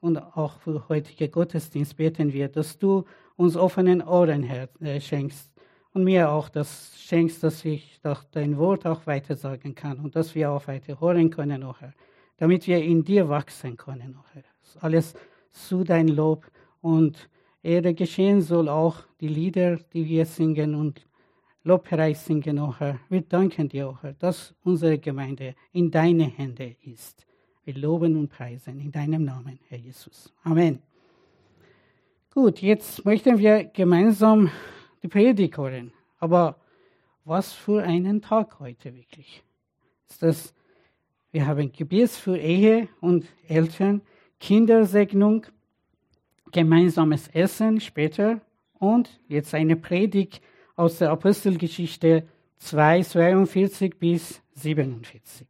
und auch für heutige Gottesdienst beten wir, dass du uns offenen Ohren äh, schenkst und mir auch das schenkst, dass ich dein Wort auch weiter sagen kann und dass wir auch weiter hören können, oh Herr, damit wir in dir wachsen können, oh Herr. Alles zu dein Lob und Ehre geschehen soll auch die Lieder, die wir singen und Lobpreis singen, oh Herr. Wir danken dir, oh Herr, dass unsere Gemeinde in deine Hände ist. Wir loben und preisen in deinem Namen, Herr Jesus. Amen. Gut, jetzt möchten wir gemeinsam die Predigt hören. Aber was für einen Tag heute wirklich? Ist das, wir haben Gebet für Ehe und Eltern, Kindersegnung, gemeinsames Essen später und jetzt eine Predigt aus der Apostelgeschichte 2, 42 bis 47.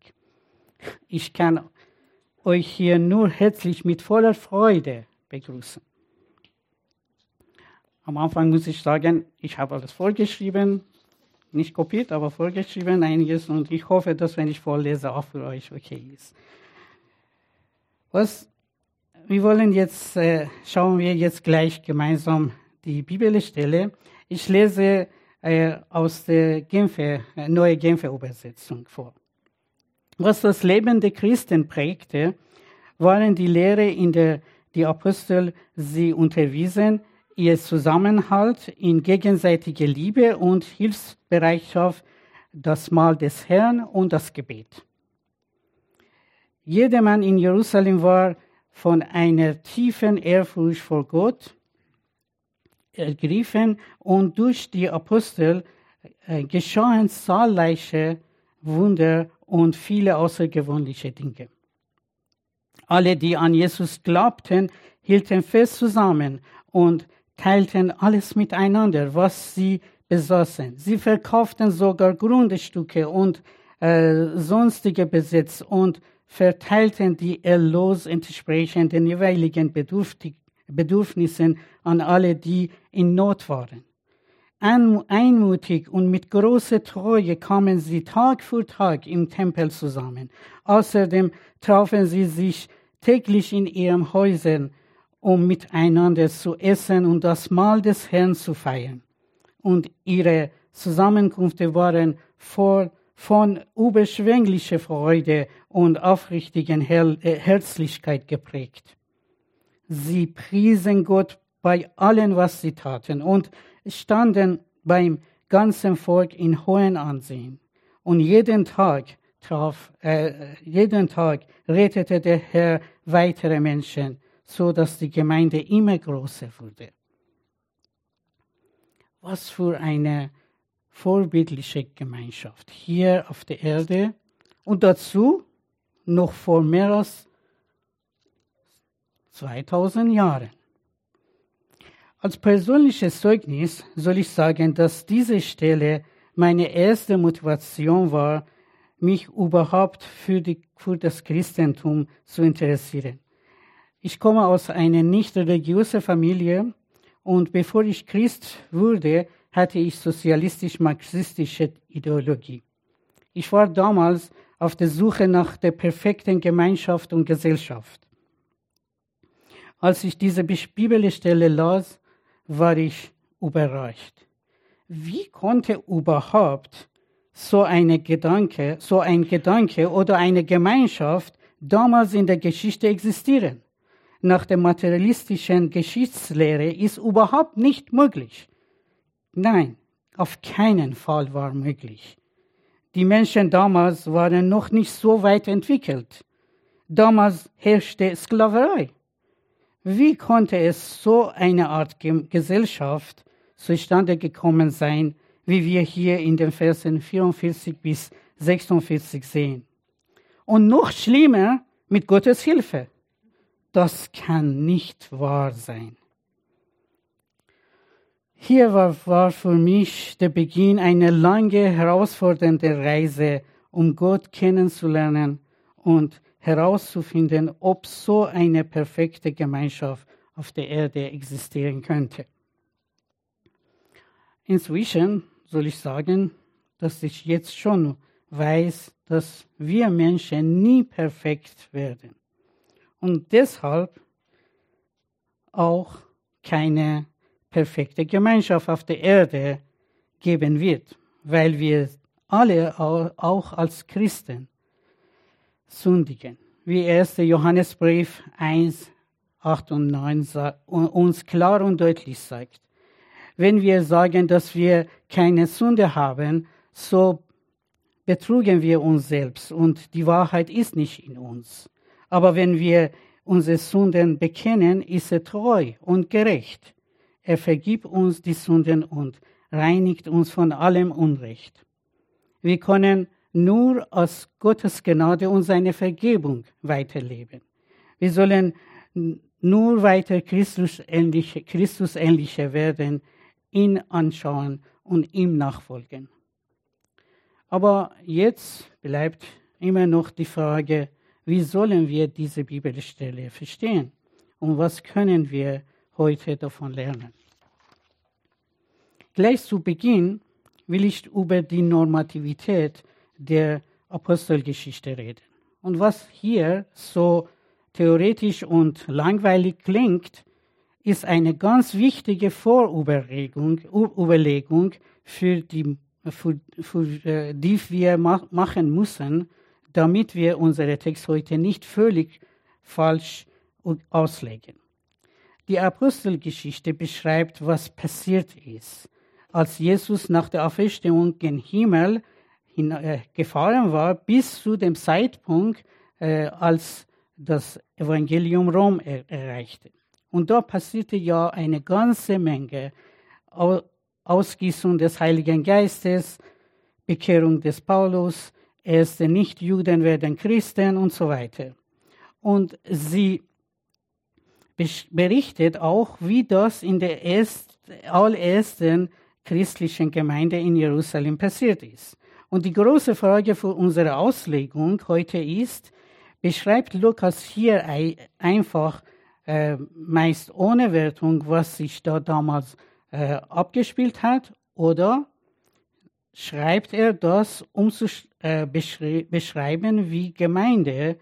Ich kann euch hier nur herzlich mit voller Freude begrüßen. Am Anfang muss ich sagen, ich habe alles vorgeschrieben, nicht kopiert, aber vorgeschrieben einiges und ich hoffe, dass wenn ich vorlese, auch für euch okay ist. Was wir wollen jetzt, äh, schauen wir jetzt gleich gemeinsam die Bibelstelle. Ich lese äh, aus der Genfer, äh, neue Genfer Übersetzung vor. Was das Leben der Christen prägte, waren die Lehre, in der die Apostel sie unterwiesen, ihr Zusammenhalt in gegenseitiger Liebe und Hilfsbereitschaft, das Mahl des Herrn und das Gebet. Jedermann in Jerusalem war von einer tiefen Ehrfurcht vor Gott ergriffen und durch die Apostel äh, geschahen zahlreiche Wunder und viele außergewöhnliche Dinge. Alle, die an Jesus glaubten, hielten fest zusammen und teilten alles miteinander, was sie besaßen. Sie verkauften sogar Grundstücke und äh, sonstige Besitz und verteilten die Erlös entsprechend den jeweiligen Bedürfnissen an alle, die in Not waren. Einmutig und mit großer Treue kamen sie Tag für Tag im Tempel zusammen. Außerdem trafen sie sich täglich in ihren Häusern, um miteinander zu essen und das Mahl des Herrn zu feiern. Und ihre Zusammenkünfte waren vor von überschwänglicher Freude und aufrichtigen Her äh, Herzlichkeit geprägt. Sie priesen Gott bei allem, was sie taten und standen beim ganzen Volk in hohem Ansehen. Und jeden Tag traf, äh, jeden Tag rettete der Herr weitere Menschen, so dass die Gemeinde immer größer wurde. Was für eine vorbildliche Gemeinschaft hier auf der Erde und dazu noch vor mehr als 2000 Jahren. Als persönliches Zeugnis soll ich sagen, dass diese Stelle meine erste Motivation war, mich überhaupt für, die, für das Christentum zu interessieren. Ich komme aus einer nicht religiösen Familie und bevor ich Christ wurde, hatte ich sozialistisch-marxistische Ideologie. Ich war damals auf der Suche nach der perfekten Gemeinschaft und Gesellschaft. Als ich diese Bibelstelle las, war ich überrascht. Wie konnte überhaupt so eine Gedanke, so ein Gedanke oder eine Gemeinschaft damals in der Geschichte existieren? Nach der materialistischen Geschichtslehre ist überhaupt nicht möglich. Nein, auf keinen Fall war möglich. Die Menschen damals waren noch nicht so weit entwickelt. Damals herrschte Sklaverei. Wie konnte es so eine Art Gesellschaft zustande gekommen sein, wie wir hier in den Versen 44 bis 46 sehen? Und noch schlimmer, mit Gottes Hilfe. Das kann nicht wahr sein. Hier war, war für mich der Beginn einer lange herausfordernde Reise, um Gott kennenzulernen und herauszufinden, ob so eine perfekte Gemeinschaft auf der Erde existieren könnte. Inzwischen soll ich sagen, dass ich jetzt schon weiß, dass wir Menschen nie perfekt werden. Und deshalb auch keine perfekte Gemeinschaft auf der Erde geben wird, weil wir alle auch als Christen sündigen. Wie 1. Johannesbrief 1, 8 und 9 uns klar und deutlich sagt. Wenn wir sagen, dass wir keine Sünde haben, so betrugen wir uns selbst und die Wahrheit ist nicht in uns. Aber wenn wir unsere Sünden bekennen, ist er treu und gerecht. Er vergibt uns die Sünden und reinigt uns von allem Unrecht. Wir können nur aus Gottes Gnade und seiner Vergebung weiterleben. Wir sollen nur weiter Christusähnlicher Christus werden, ihn anschauen und ihm nachfolgen. Aber jetzt bleibt immer noch die Frage, wie sollen wir diese Bibelstelle verstehen? Und was können wir heute davon lernen? Gleich zu Beginn will ich über die Normativität der Apostelgeschichte reden. Und was hier so theoretisch und langweilig klingt, ist eine ganz wichtige Vorüberlegung für die für, für, äh, die wir ma machen müssen, damit wir unsere Text heute nicht völlig falsch auslegen. Die Apostelgeschichte beschreibt, was passiert ist, als Jesus nach der Auferstehung gen Himmel hin, äh, gefahren war, bis zu dem Zeitpunkt, äh, als das Evangelium Rom er erreichte. Und da passierte ja eine ganze Menge Ausgießung des Heiligen Geistes, Bekehrung des Paulus, erste Nichtjuden werden Christen und so weiter. Und sie berichtet auch, wie das in der erst, allerersten christlichen Gemeinde in Jerusalem passiert ist. Und die große Frage für unsere Auslegung heute ist, beschreibt Lukas hier einfach äh, meist ohne Wertung, was sich da damals äh, abgespielt hat, oder schreibt er das, um zu äh, beschrei beschreiben, wie Gemeinde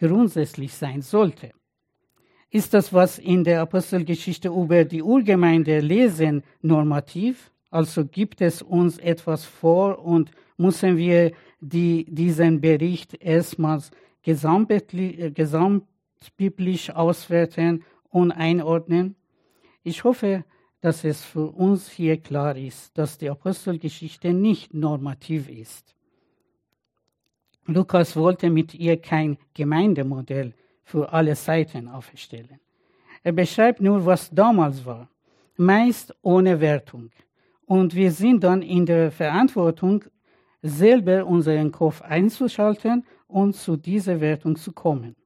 grundsätzlich sein sollte. Ist das, was in der Apostelgeschichte über die Urgemeinde lesen, normativ? Also gibt es uns etwas vor und müssen wir die, diesen Bericht erstmals gesamtbiblisch auswerten und einordnen? Ich hoffe, dass es für uns hier klar ist, dass die Apostelgeschichte nicht normativ ist. Lukas wollte mit ihr kein Gemeindemodell für alle Seiten aufstellen. Er beschreibt nur, was damals war, meist ohne Wertung. Und wir sind dann in der Verantwortung, selber unseren Kopf einzuschalten und zu dieser Wertung zu kommen.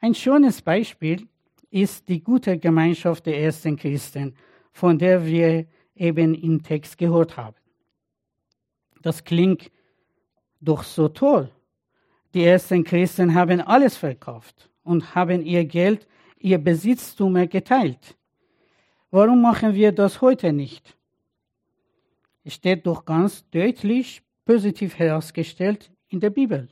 Ein schönes Beispiel ist die gute Gemeinschaft der ersten Christen von der wir eben im Text gehört haben. Das klingt doch so toll. Die ersten Christen haben alles verkauft und haben ihr Geld, ihr Besitztum geteilt. Warum machen wir das heute nicht? Es steht doch ganz deutlich positiv herausgestellt in der Bibel.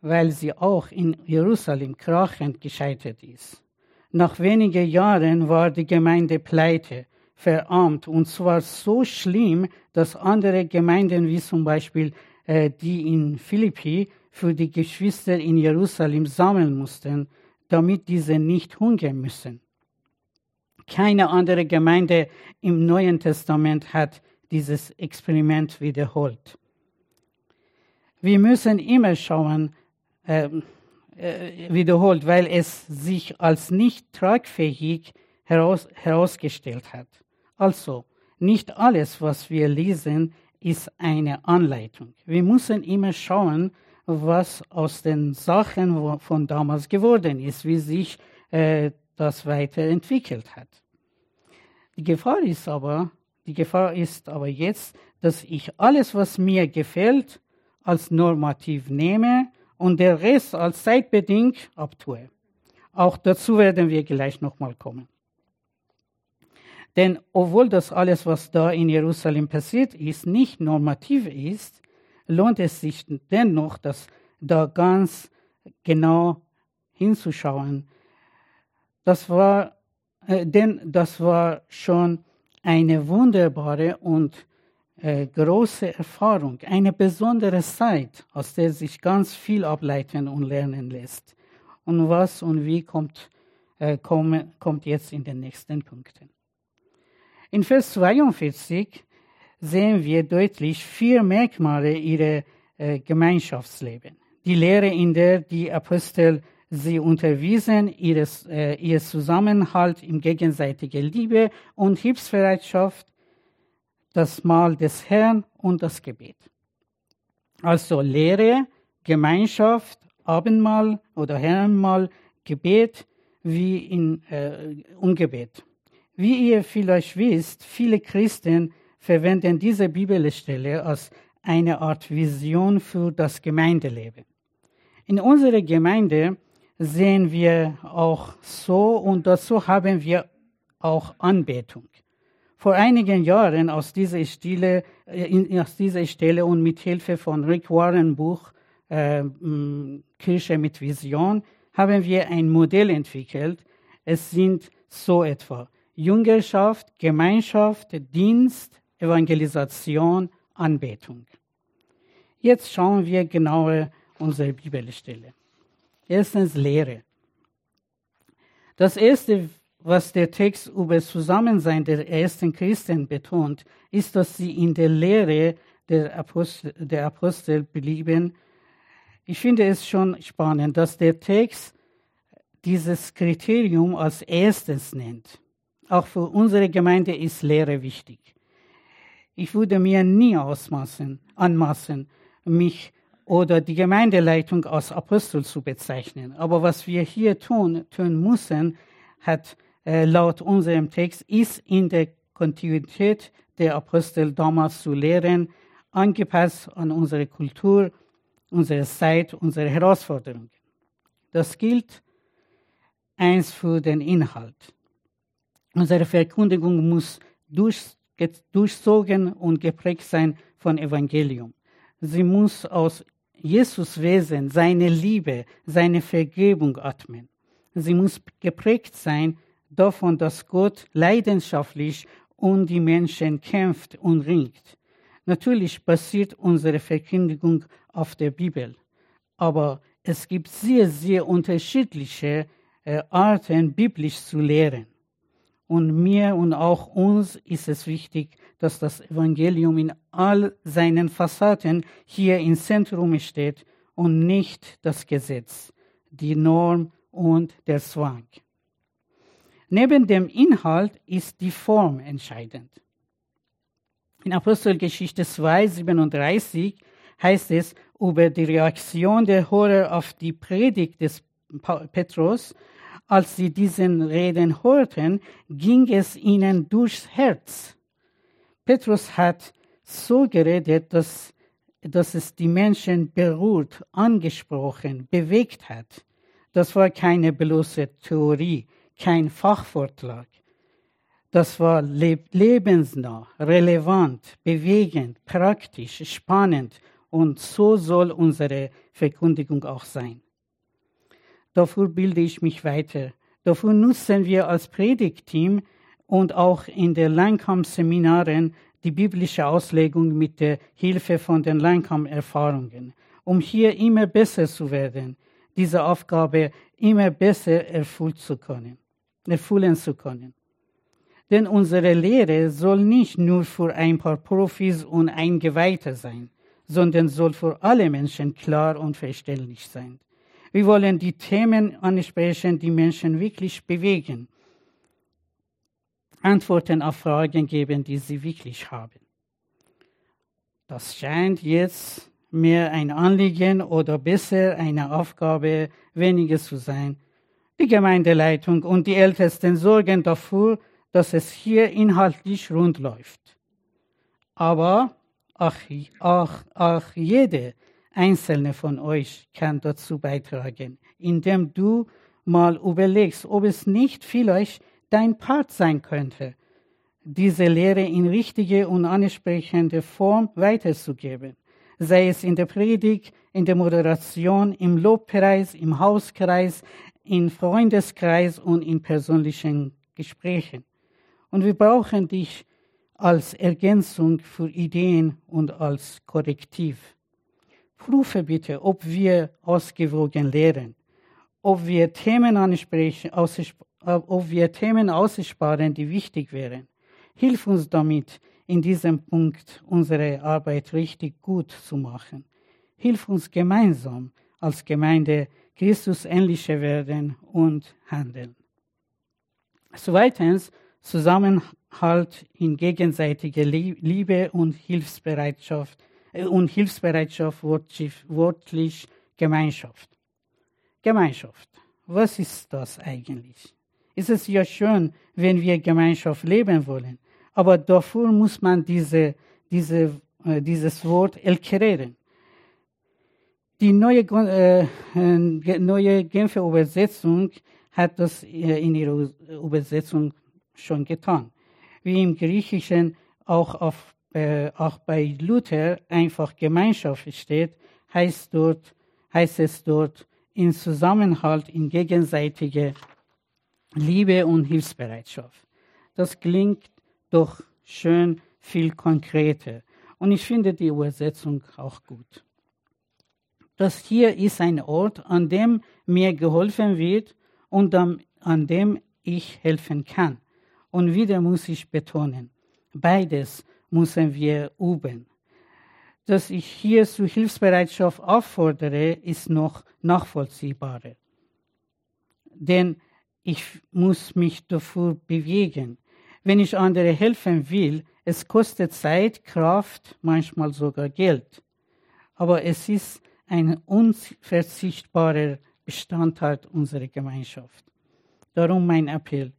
Weil sie auch in Jerusalem krachend gescheitert ist. Nach wenigen Jahren war die Gemeinde pleite, verarmt und zwar so schlimm, dass andere Gemeinden wie zum Beispiel äh, die in Philippi für die Geschwister in Jerusalem sammeln mussten, damit diese nicht hungern müssen. Keine andere Gemeinde im Neuen Testament hat dieses Experiment wiederholt. Wir müssen immer schauen, äh, äh, wiederholt, weil es sich als nicht tragfähig heraus, herausgestellt hat. Also, nicht alles, was wir lesen, ist eine Anleitung. Wir müssen immer schauen, was aus den Sachen von damals geworden ist, wie sich äh, das weiterentwickelt hat. Die Gefahr ist aber, die Gefahr ist aber jetzt, dass ich alles, was mir gefällt, als normativ nehme und der Rest als zeitbedingt abtue. Auch dazu werden wir gleich nochmal kommen. Denn obwohl das alles, was da in Jerusalem passiert ist, nicht normativ ist, lohnt es sich dennoch, dass da ganz genau hinzuschauen, Das war, äh, denn das war schon eine wunderbare und äh, große Erfahrung, eine besondere Zeit, aus der sich ganz viel ableiten und lernen lässt. Und was und wie kommt, äh, kommt, jetzt in den nächsten Punkten. In Vers 42 sehen wir deutlich vier Merkmale ihrer äh, Gemeinschaftsleben. Die Lehre, in der die Apostel sie unterwiesen, ihres, äh, ihr Zusammenhalt im gegenseitigen Liebe und Hilfsbereitschaft, das Mahl des Herrn und das Gebet. Also Lehre, Gemeinschaft, Abendmahl oder Herrenmahl, Gebet wie in äh, Ungebet. Wie ihr vielleicht wisst, viele Christen verwenden diese Bibelstelle als eine Art Vision für das Gemeindeleben. In unserer Gemeinde sehen wir auch so und dazu haben wir auch Anbetung. Vor einigen Jahren aus dieser Stelle, äh, aus dieser Stelle und mit Hilfe von Rick Warren Buch äh, Kirche mit Vision haben wir ein Modell entwickelt. Es sind so etwa Jüngerschaft, Gemeinschaft, Dienst, Evangelisation, Anbetung. Jetzt schauen wir genauer unsere Bibelstelle. Erstens Lehre. Das erste, was der Text über das Zusammensein der ersten Christen betont, ist, dass sie in der Lehre der Apostel, der Apostel blieben. Ich finde es schon spannend, dass der Text dieses Kriterium als erstes nennt. Auch für unsere Gemeinde ist Lehre wichtig. Ich würde mir nie ausmaßen, anmaßen, mich oder die Gemeindeleitung als Apostel zu bezeichnen. Aber was wir hier tun, tun müssen, hat äh, laut unserem Text, ist in der Kontinuität der Apostel damals zu lehren, angepasst an unsere Kultur, unsere Zeit, unsere Herausforderungen. Das gilt eins für den Inhalt. Unsere Verkündigung muss durch, durchzogen und geprägt sein von Evangelium. Sie muss aus Jesus Wesen, seine Liebe, seine Vergebung atmen. Sie muss geprägt sein davon, dass Gott leidenschaftlich um die Menschen kämpft und ringt. Natürlich basiert unsere Verkündigung auf der Bibel, aber es gibt sehr, sehr unterschiedliche äh, Arten, biblisch zu lehren. Und mir und auch uns ist es wichtig, dass das Evangelium in all seinen Fassaden hier im Zentrum steht und nicht das Gesetz, die Norm und der Zwang. Neben dem Inhalt ist die Form entscheidend. In Apostelgeschichte 2, 37 heißt es über die Reaktion der Hörer auf die Predigt des Petrus, als sie diesen Reden hörten, ging es ihnen durchs Herz. Petrus hat so geredet, dass, dass es die Menschen berührt, angesprochen, bewegt hat. Das war keine bloße Theorie, kein Fachvortrag. Das war lebensnah, relevant, bewegend, praktisch, spannend und so soll unsere Verkündigung auch sein. Dafür bilde ich mich weiter. Dafür nutzen wir als Predigtteam und auch in den Langkamp-Seminaren die biblische Auslegung mit der Hilfe von den Langkamp-Erfahrungen, um hier immer besser zu werden, diese Aufgabe immer besser erfüllen zu können. Erfüllen zu können. Denn unsere Lehre soll nicht nur für ein paar Profis und Eingeweihte sein, sondern soll für alle Menschen klar und verständlich sein. Wir wollen die Themen ansprechen, die Menschen wirklich bewegen Antworten auf Fragen geben, die sie wirklich haben. Das scheint jetzt mehr ein Anliegen oder besser eine Aufgabe weniger zu sein. Die Gemeindeleitung und die Ältesten sorgen dafür, dass es hier inhaltlich rund läuft. Aber auch, auch, auch jede einzelne von euch kann dazu beitragen, indem du mal überlegst, ob es nicht vielleicht dein Part sein könnte, diese Lehre in richtige und ansprechende Form weiterzugeben, sei es in der Predigt, in der Moderation, im Lobpreis, im Hauskreis, in Freundeskreis und in persönlichen Gesprächen. Und wir brauchen dich als Ergänzung für Ideen und als Korrektiv. Prüfe bitte, ob wir ausgewogen lehren, ob wir Themen ansprechen, ob wir Themen aussparen, die wichtig wären. Hilf uns damit, in diesem Punkt unsere Arbeit richtig gut zu machen. Hilf uns gemeinsam als Gemeinde Christus ähnlicher werden und handeln. Zweitens, Zusammenhalt in gegenseitiger Liebe und Hilfsbereitschaft äh, und Hilfsbereitschaft wortlich Gemeinschaft. Gemeinschaft. Was ist das eigentlich? Es ist ja schön, wenn wir Gemeinschaft leben wollen, aber dafür muss man diese, diese, äh, dieses Wort erklären. Die neue, äh, äh, neue Genfer Übersetzung hat das äh, in ihrer Übersetzung schon getan. Wie im Griechischen auch, auf, äh, auch bei Luther einfach Gemeinschaft steht, heißt, dort, heißt es dort in Zusammenhalt, in gegenseitige Liebe und Hilfsbereitschaft. Das klingt doch schön viel konkreter. Und ich finde die Übersetzung auch gut. Das hier ist ein Ort, an dem mir geholfen wird und an dem ich helfen kann. Und wieder muss ich betonen, beides müssen wir üben. Dass ich hier zu Hilfsbereitschaft auffordere, ist noch nachvollziehbarer. Denn ich muss mich dafür bewegen. Wenn ich andere helfen will, es kostet Zeit, Kraft, manchmal sogar Geld. Aber es ist ein unverzichtbarer Bestandteil unserer Gemeinschaft. Darum mein Appell.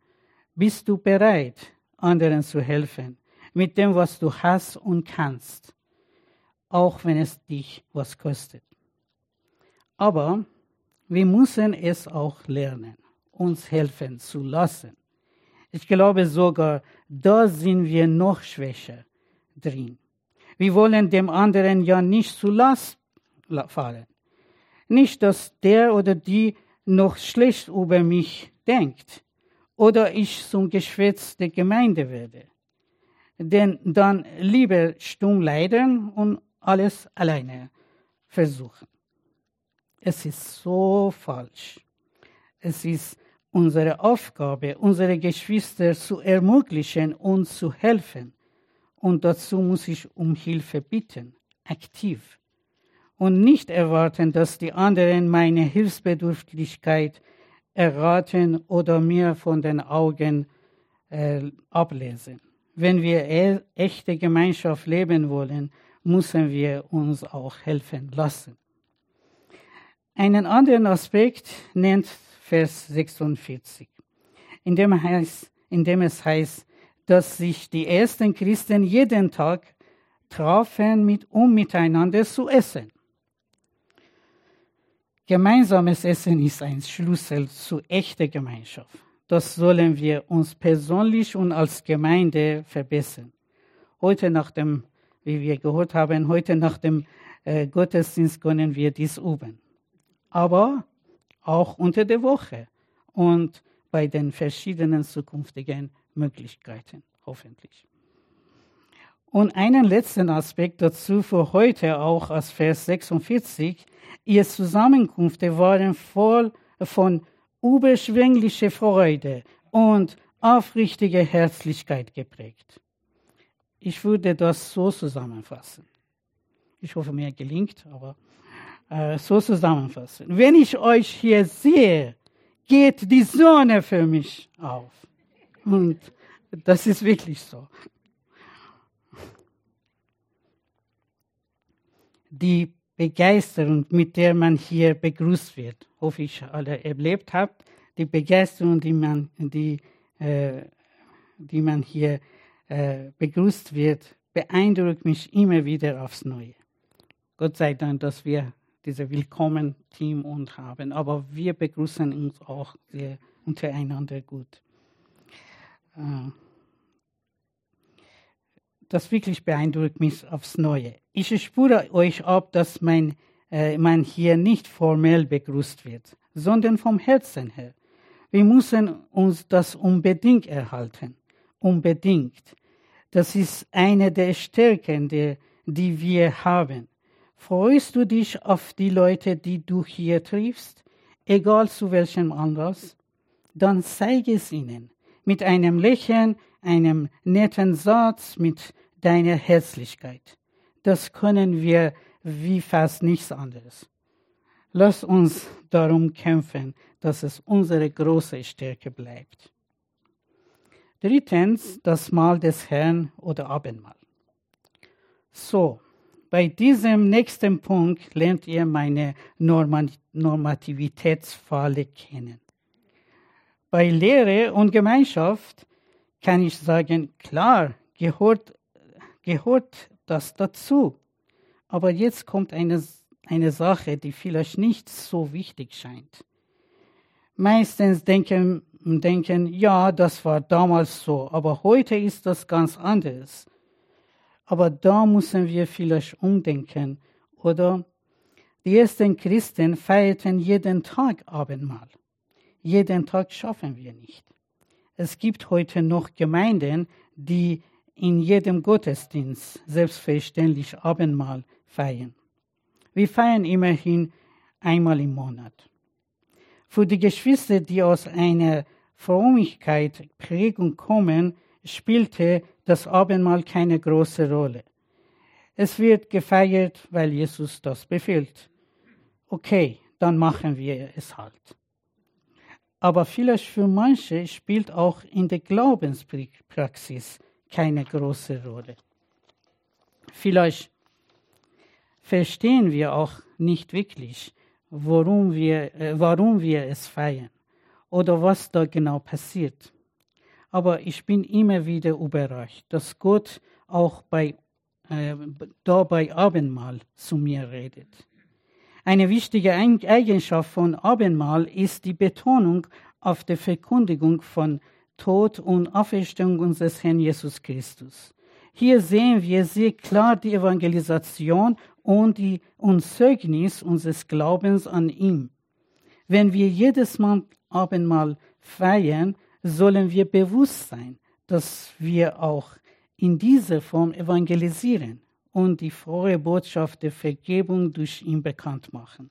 Bist du bereit, anderen zu helfen, mit dem, was du hast und kannst, auch wenn es dich was kostet? Aber wir müssen es auch lernen, uns helfen zu lassen. Ich glaube sogar, da sind wir noch schwächer drin. Wir wollen dem anderen ja nicht zu Last fallen. Nicht, dass der oder die noch schlecht über mich denkt oder ich zum Geschwätz der Gemeinde werde. Denn dann lieber stumm leiden und alles alleine versuchen. Es ist so falsch. Es ist unsere Aufgabe, unsere Geschwister zu ermöglichen und zu helfen. Und dazu muss ich um Hilfe bitten, aktiv und nicht erwarten, dass die anderen meine Hilfsbedürftigkeit erraten oder mir von den Augen äh, ablesen. Wenn wir e echte Gemeinschaft leben wollen, müssen wir uns auch helfen lassen. Einen anderen Aspekt nennt Vers 46, in dem, heißt, in dem es heißt, dass sich die ersten Christen jeden Tag trafen, mit, um miteinander zu essen. Gemeinsames Essen ist ein Schlüssel zu echter Gemeinschaft. Das sollen wir uns persönlich und als Gemeinde verbessern. Heute nach dem, wie wir gehört haben, heute nach dem äh, Gottesdienst können wir dies üben. Aber auch unter der Woche und bei den verschiedenen zukünftigen Möglichkeiten, hoffentlich. Und einen letzten Aspekt dazu für heute auch aus Vers 46. Ihre Zusammenkünfte waren voll von überschwänglicher Freude und aufrichtiger Herzlichkeit geprägt. Ich würde das so zusammenfassen. Ich hoffe, mir gelingt, aber äh, so zusammenfassen. Wenn ich euch hier sehe, geht die Sonne für mich auf. Und das ist wirklich so. die Begeisterung, mit der man hier begrüßt wird, hoffe ich alle erlebt habt, die Begeisterung, die man, die, äh, die man hier äh, begrüßt wird, beeindruckt mich immer wieder aufs Neue. Gott sei Dank, dass wir dieses Willkommen-Team und haben, aber wir begrüßen uns auch sehr untereinander gut. Äh, das wirklich beeindruckt mich aufs Neue. Ich spüre euch ab, dass mein, äh, man hier nicht formell begrüßt wird, sondern vom Herzen her. Wir müssen uns das unbedingt erhalten. Unbedingt. Das ist eine der Stärken, die, die wir haben. Freust du dich auf die Leute, die du hier triffst, egal zu welchem Anlass? Dann zeige es ihnen mit einem Lächeln, einem netten Satz, mit deiner Herzlichkeit. Das können wir wie fast nichts anderes. Lass uns darum kämpfen, dass es unsere große Stärke bleibt. Drittens, das Mahl des Herrn oder Abendmahl. So, bei diesem nächsten Punkt lernt ihr meine Normativitätsfalle kennen. Bei Lehre und Gemeinschaft kann ich sagen, klar, gehört, gehört das dazu. Aber jetzt kommt eine, eine Sache, die vielleicht nicht so wichtig scheint. Meistens denken, denken, ja, das war damals so, aber heute ist das ganz anders. Aber da müssen wir vielleicht umdenken, oder? Die ersten Christen feierten jeden Tag Abendmahl. Jeden Tag schaffen wir nicht. Es gibt heute noch Gemeinden, die in jedem Gottesdienst selbstverständlich Abendmahl feiern. Wir feiern immerhin einmal im Monat. Für die Geschwister, die aus einer Frömmigkeit Prägung kommen, spielte das Abendmahl keine große Rolle. Es wird gefeiert, weil Jesus das befiehlt. Okay, dann machen wir es halt. Aber vielleicht für manche spielt auch in der Glaubenspraxis keine große Rolle. Vielleicht verstehen wir auch nicht wirklich, warum wir, äh, warum wir es feiern oder was da genau passiert. Aber ich bin immer wieder überrascht, dass Gott auch bei, äh, da bei Abendmahl zu mir redet. Eine wichtige Eigenschaft von Abendmahl ist die Betonung auf der Verkündigung von Tod und Auferstehung unseres Herrn Jesus Christus. Hier sehen wir sehr klar die Evangelisation und die und Zeugnis unseres Glaubens an ihm. Wenn wir jedes Mal Abendmahl feiern, sollen wir bewusst sein, dass wir auch in dieser Form evangelisieren und die frohe Botschaft der Vergebung durch ihn bekannt machen.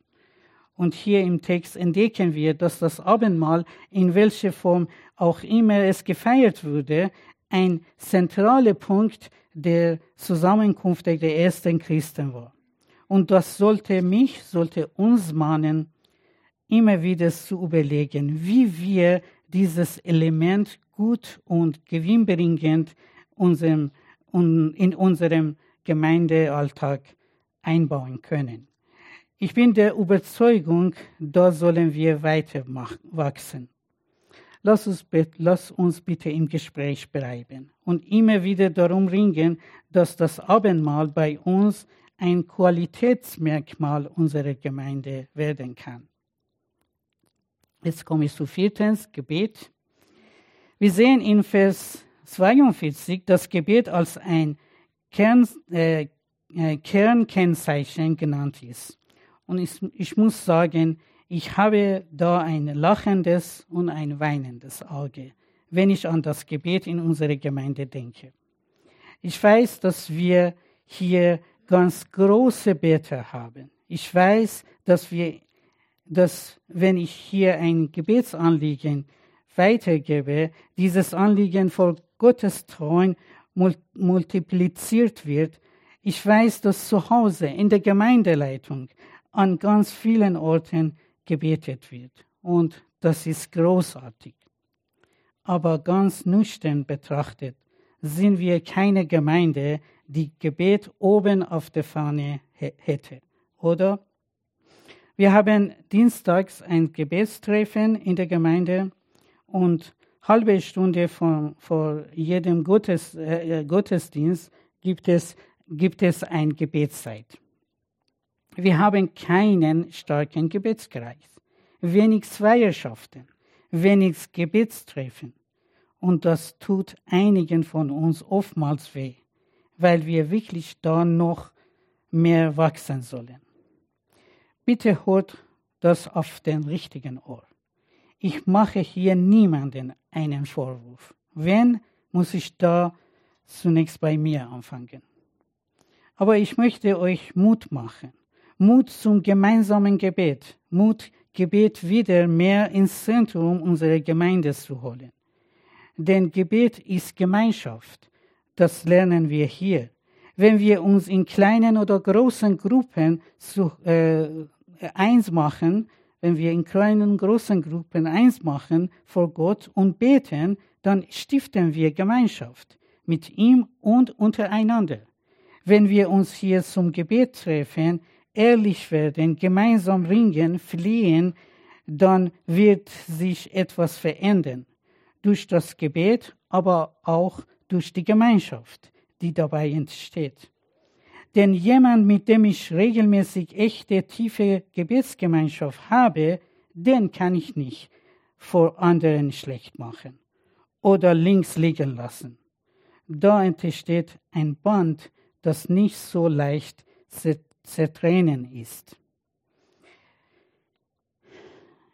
Und hier im Text entdecken wir, dass das Abendmahl, in welcher Form auch immer es gefeiert wurde, ein zentraler Punkt der Zusammenkunft der ersten Christen war. Und das sollte mich, sollte uns mahnen, immer wieder zu überlegen, wie wir dieses Element gut und gewinnbringend unserem, in unserem Gemeindealltag einbauen können. Ich bin der Überzeugung, da sollen wir weiter wachsen. Lass uns, lass uns bitte im Gespräch bleiben und immer wieder darum ringen, dass das Abendmahl bei uns ein Qualitätsmerkmal unserer Gemeinde werden kann. Jetzt komme ich zu viertens, Gebet. Wir sehen in Vers 42 das Gebet als ein Kern, äh, äh, Kernkennzeichen genannt ist. Und ich, muss sagen, ich habe da ein lachendes und ein weinendes Auge, wenn ich an das Gebet in unserer Gemeinde denke. Ich weiß, dass wir hier ganz große Beter haben. Ich weiß, dass wir, dass wenn ich hier ein Gebetsanliegen weitergebe, dieses Anliegen vor Gottes Thron multipliziert wird. Ich weiß, dass zu Hause in der Gemeindeleitung an ganz vielen Orten gebetet wird. Und das ist großartig. Aber ganz nüchtern betrachtet sind wir keine Gemeinde, die Gebet oben auf der Fahne hätte, oder? Wir haben dienstags ein Gebetstreffen in der Gemeinde und halbe Stunde vor, vor jedem Gottes, äh, Gottesdienst gibt es, gibt es ein Gebetszeit. Wir haben keinen starken Gebetskreis, wenig Zweierschaften, wenig Gebetstreffen. Und das tut einigen von uns oftmals weh weil wir wirklich da noch mehr wachsen sollen. Bitte hört das auf den richtigen Ohr. Ich mache hier niemanden einen Vorwurf. Wenn, muss ich da zunächst bei mir anfangen. Aber ich möchte euch Mut machen. Mut zum gemeinsamen Gebet. Mut, Gebet wieder mehr ins Zentrum unserer Gemeinde zu holen. Denn Gebet ist Gemeinschaft. Das lernen wir hier. Wenn wir uns in kleinen oder großen Gruppen zu, äh, eins machen, wenn wir in kleinen, großen Gruppen eins machen vor Gott und beten, dann stiften wir Gemeinschaft mit ihm und untereinander. Wenn wir uns hier zum Gebet treffen, ehrlich werden, gemeinsam ringen, fliehen, dann wird sich etwas verändern. Durch das Gebet, aber auch durch die Gemeinschaft, die dabei entsteht. Denn jemand, mit dem ich regelmäßig echte, tiefe Gebetsgemeinschaft habe, den kann ich nicht vor anderen schlecht machen oder links liegen lassen. Da entsteht ein Band, das nicht so leicht zertrennen ist.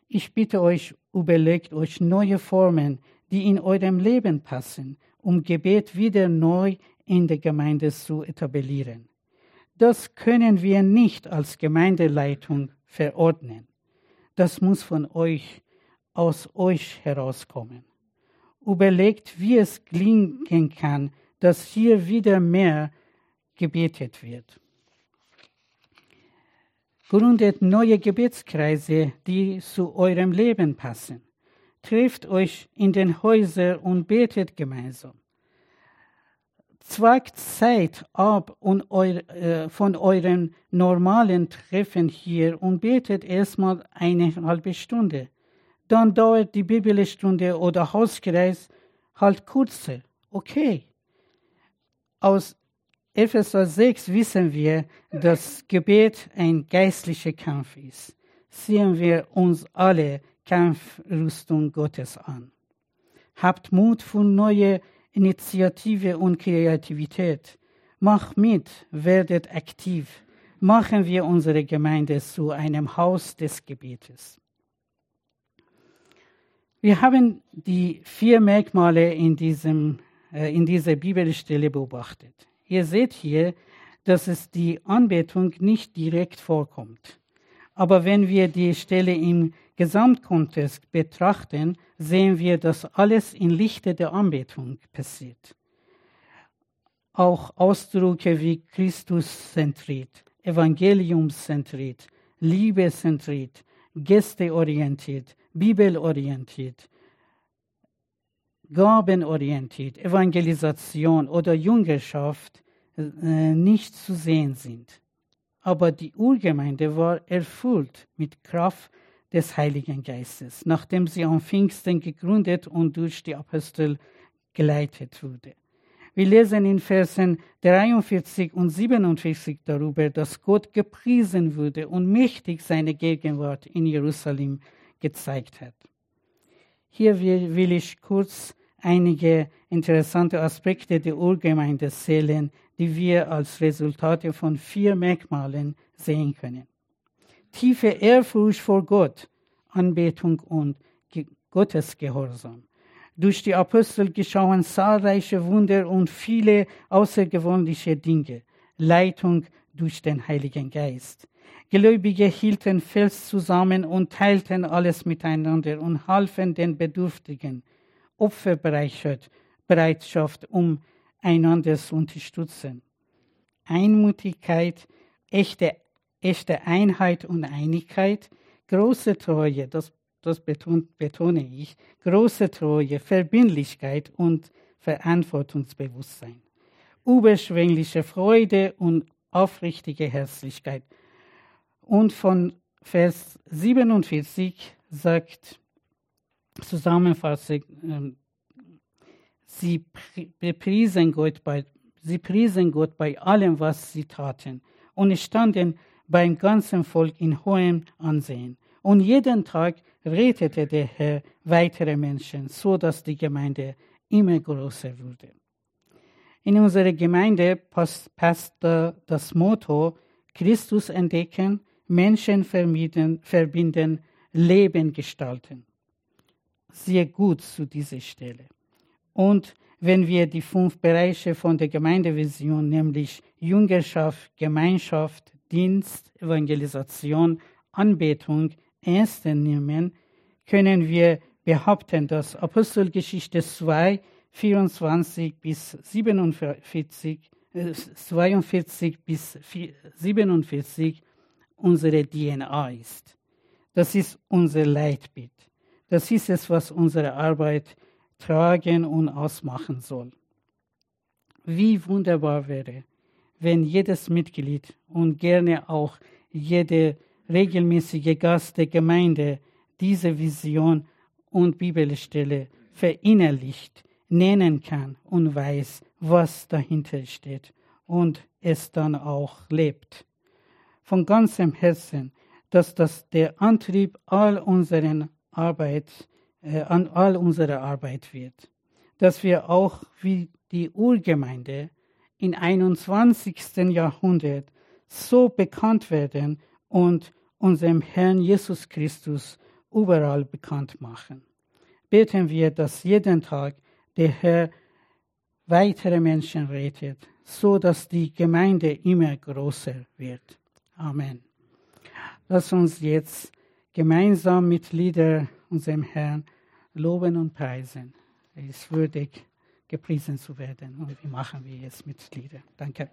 Ich bitte euch, überlegt euch neue Formen, die in eurem Leben passen, um Gebet wieder neu in der Gemeinde zu etablieren. Das können wir nicht als Gemeindeleitung verordnen. Das muss von euch, aus euch herauskommen. Überlegt, wie es klingen kann, dass hier wieder mehr gebetet wird. Gründet neue Gebetskreise, die zu eurem Leben passen. Trefft euch in den Häusern und betet gemeinsam zwagt Zeit ab und eu, äh, von euren normalen Treffen hier und betet erstmal eine halbe Stunde. Dann dauert die Bibelstunde oder Hauskreis halt kürzer. Okay. Aus Epheser 6 wissen wir, dass Gebet ein geistlicher Kampf ist. Sehen wir uns alle Kampfrüstung Gottes an. Habt Mut für neue Initiative und Kreativität. Mach mit, werdet aktiv. Machen wir unsere Gemeinde zu einem Haus des Gebetes. Wir haben die vier Merkmale in, diesem, äh, in dieser Bibelstelle beobachtet. Ihr seht hier, dass es die Anbetung nicht direkt vorkommt. Aber wenn wir die Stelle im Gesamtkontext betrachten, sehen wir, dass alles in Lichte der Anbetung passiert. Auch Ausdrücke wie Christuszentriert, Evangeliumszentriert, Liebezentriert, Gästeorientiert, Bibelorientiert, Gabenorientiert, Evangelisation oder Jüngerschaft äh, nicht zu sehen sind. Aber die Urgemeinde war erfüllt mit Kraft des Heiligen Geistes, nachdem sie am Pfingsten gegründet und durch die Apostel geleitet wurde. Wir lesen in Versen 43 und 47 darüber, dass Gott gepriesen wurde und mächtig seine Gegenwart in Jerusalem gezeigt hat. Hier will ich kurz einige interessante Aspekte der Urgemeinde zählen, die wir als Resultate von vier Merkmalen sehen können tiefe Ehrfurcht vor Gott, Anbetung und Gottesgehorsam. Durch die Apostel geschauen zahlreiche Wunder und viele außergewöhnliche Dinge. Leitung durch den Heiligen Geist. Gläubige hielten fest zusammen und teilten alles miteinander und halfen den Bedürftigen. Opferbereitschaft, um einander zu unterstützen. Einmutigkeit, echte echte Einheit und Einigkeit, große Treue, das, das betone, betone ich, große Treue, Verbindlichkeit und Verantwortungsbewusstsein, überschwängliche Freude und aufrichtige Herzlichkeit. Und von Vers 47 sagt Zusammenfassung, ähm, sie priesen Gott bei, sie priesen Gott bei allem, was sie taten und standen beim ganzen Volk in hohem Ansehen. Und jeden Tag rettete der Herr weitere Menschen, so dass die Gemeinde immer größer wurde. In unserer Gemeinde passt, passt das Motto Christus entdecken, Menschen verbinden, Leben gestalten. Sehr gut zu dieser Stelle. Und wenn wir die fünf Bereiche von der Gemeindevision, nämlich Jüngerschaft, Gemeinschaft, Dienst, Evangelisation, Anbetung, ernst nehmen, können wir behaupten, dass Apostelgeschichte 2, 24 bis 47, äh, 42 bis 47 unsere DNA ist. Das ist unser Leitbild. Das ist es, was unsere Arbeit tragen und ausmachen soll. Wie wunderbar wäre, wenn jedes Mitglied und gerne auch jede regelmäßige Gast der Gemeinde diese Vision und Bibelstelle verinnerlicht, nennen kann und weiß, was dahinter steht und es dann auch lebt. Von ganzem Herzen, dass das der Antrieb all unseren Arbeit, äh, an all unserer Arbeit wird. Dass wir auch wie die Urgemeinde im 21. Jahrhundert so bekannt werden und unserem Herrn Jesus Christus überall bekannt machen. Beten wir, dass jeden Tag der Herr weitere Menschen rettet, so dass die Gemeinde immer größer wird. Amen. Lass uns jetzt gemeinsam mit Lieder unserem Herrn loben und preisen. Er ist würdig, gepriesen zu werden. Und wie machen wir jetzt mit Lieder? Danke.